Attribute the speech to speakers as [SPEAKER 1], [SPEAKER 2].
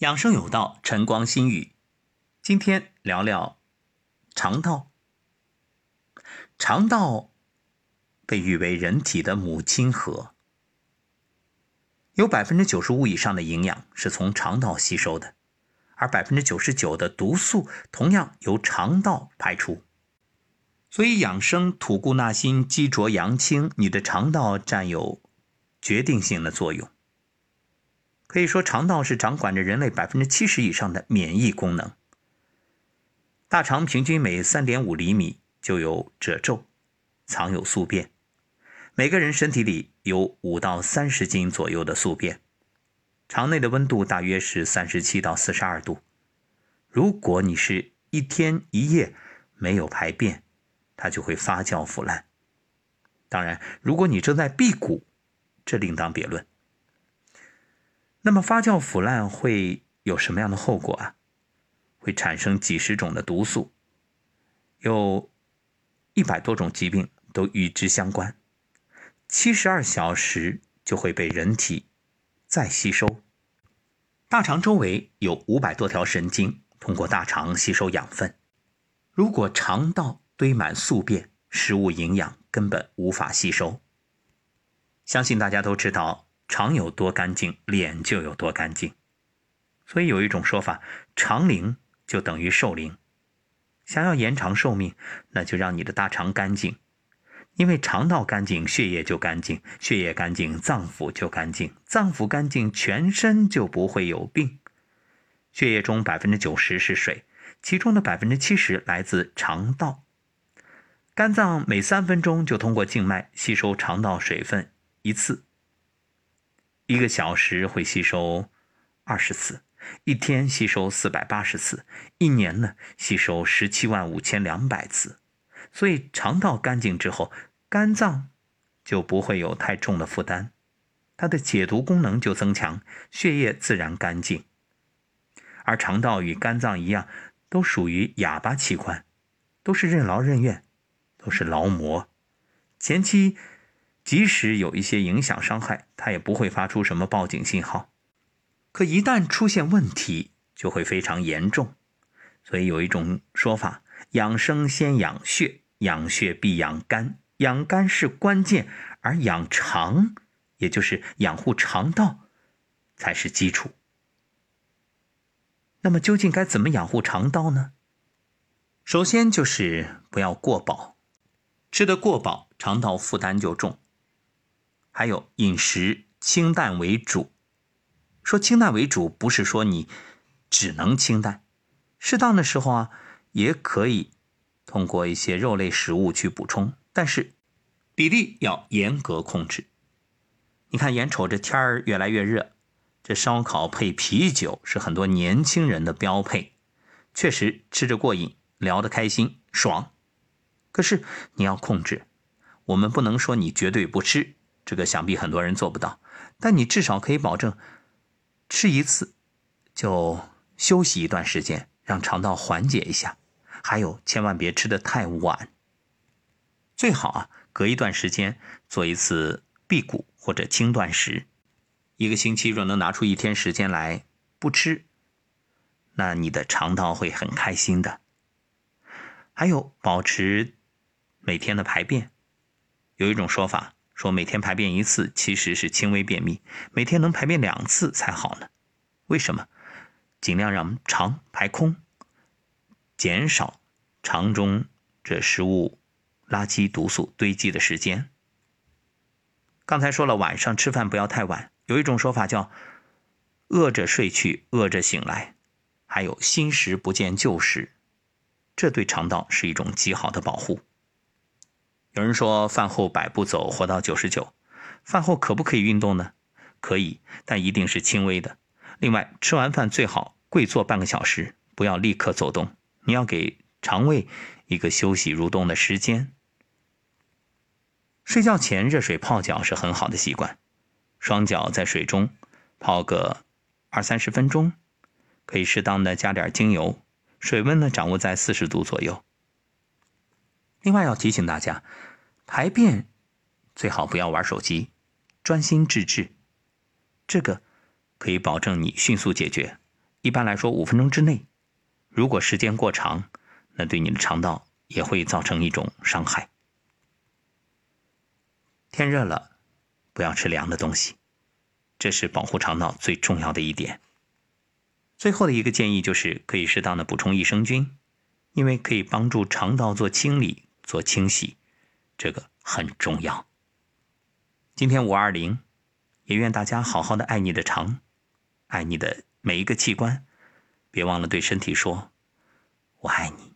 [SPEAKER 1] 养生有道，晨光心语。今天聊聊肠道。肠道被誉为人体的母亲河，有百分之九十五以上的营养是从肠道吸收的，而百分之九十九的毒素同样由肠道排出。所以养生吐故纳新，积浊扬清，你的肠道占有决定性的作用。可以说，肠道是掌管着人类百分之七十以上的免疫功能。大肠平均每三点五厘米就有褶皱，藏有宿便。每个人身体里有五到三十斤左右的宿便。肠内的温度大约是三十七到四十二度。如果你是一天一夜没有排便，它就会发酵腐烂。当然，如果你正在辟谷，这另当别论。那么发酵腐烂会有什么样的后果啊？会产生几十种的毒素，有一百多种疾病都与之相关。七十二小时就会被人体再吸收。大肠周围有五百多条神经，通过大肠吸收养分。如果肠道堆满宿便，食物营养根本无法吸收。相信大家都知道。肠有多干净，脸就有多干净。所以有一种说法，肠灵就等于寿灵。想要延长寿命，那就让你的大肠干净，因为肠道干净，血液就干净；血液干净，脏腑就干净；脏腑干净，全身就不会有病。血液中百分之九十是水，其中的百分之七十来自肠道。肝脏每三分钟就通过静脉吸收肠道水分一次。一个小时会吸收二十次，一天吸收四百八十次，一年呢吸收十七万五千两百次。所以肠道干净之后，肝脏就不会有太重的负担，它的解毒功能就增强，血液自然干净。而肠道与肝脏一样，都属于哑巴器官，都是任劳任怨，都是劳模，前期。即使有一些影响伤害，它也不会发出什么报警信号。可一旦出现问题，就会非常严重。所以有一种说法：养生先养血，养血必养肝，养肝是关键，而养肠，也就是养护肠道，才是基础。那么究竟该怎么养护肠道呢？首先就是不要过饱，吃得过饱，肠道负担就重。还有饮食清淡为主，说清淡为主，不是说你只能清淡，适当的时候啊，也可以通过一些肉类食物去补充，但是比例要严格控制。你看，眼瞅着天儿越来越热，这烧烤配啤酒是很多年轻人的标配，确实吃着过瘾，聊得开心爽。可是你要控制，我们不能说你绝对不吃。这个想必很多人做不到，但你至少可以保证吃一次就休息一段时间，让肠道缓解一下。还有，千万别吃的太晚，最好啊，隔一段时间做一次辟谷或者轻断食。一个星期若能拿出一天时间来不吃，那你的肠道会很开心的。还有，保持每天的排便，有一种说法。说每天排便一次其实是轻微便秘，每天能排便两次才好呢。为什么？尽量让肠排空，减少肠中这食物垃圾毒素堆积的时间。刚才说了，晚上吃饭不要太晚。有一种说法叫“饿着睡去，饿着醒来”，还有“新食不见旧食”，这对肠道是一种极好的保护。有人说饭后百步走，活到九十九。饭后可不可以运动呢？可以，但一定是轻微的。另外，吃完饭最好跪坐半个小时，不要立刻走动。你要给肠胃一个休息蠕动的时间。睡觉前热水泡脚是很好的习惯，双脚在水中泡个二三十分钟，可以适当的加点精油，水温呢掌握在四十度左右。另外要提醒大家，排便最好不要玩手机，专心致志。这个可以保证你迅速解决，一般来说五分钟之内。如果时间过长，那对你的肠道也会造成一种伤害。天热了，不要吃凉的东西，这是保护肠道最重要的一点。最后的一个建议就是可以适当的补充益生菌，因为可以帮助肠道做清理、做清洗，这个很重要。今天五二零，也愿大家好好的爱你的肠，爱你的每一个器官，别忘了对身体说：“我爱你。”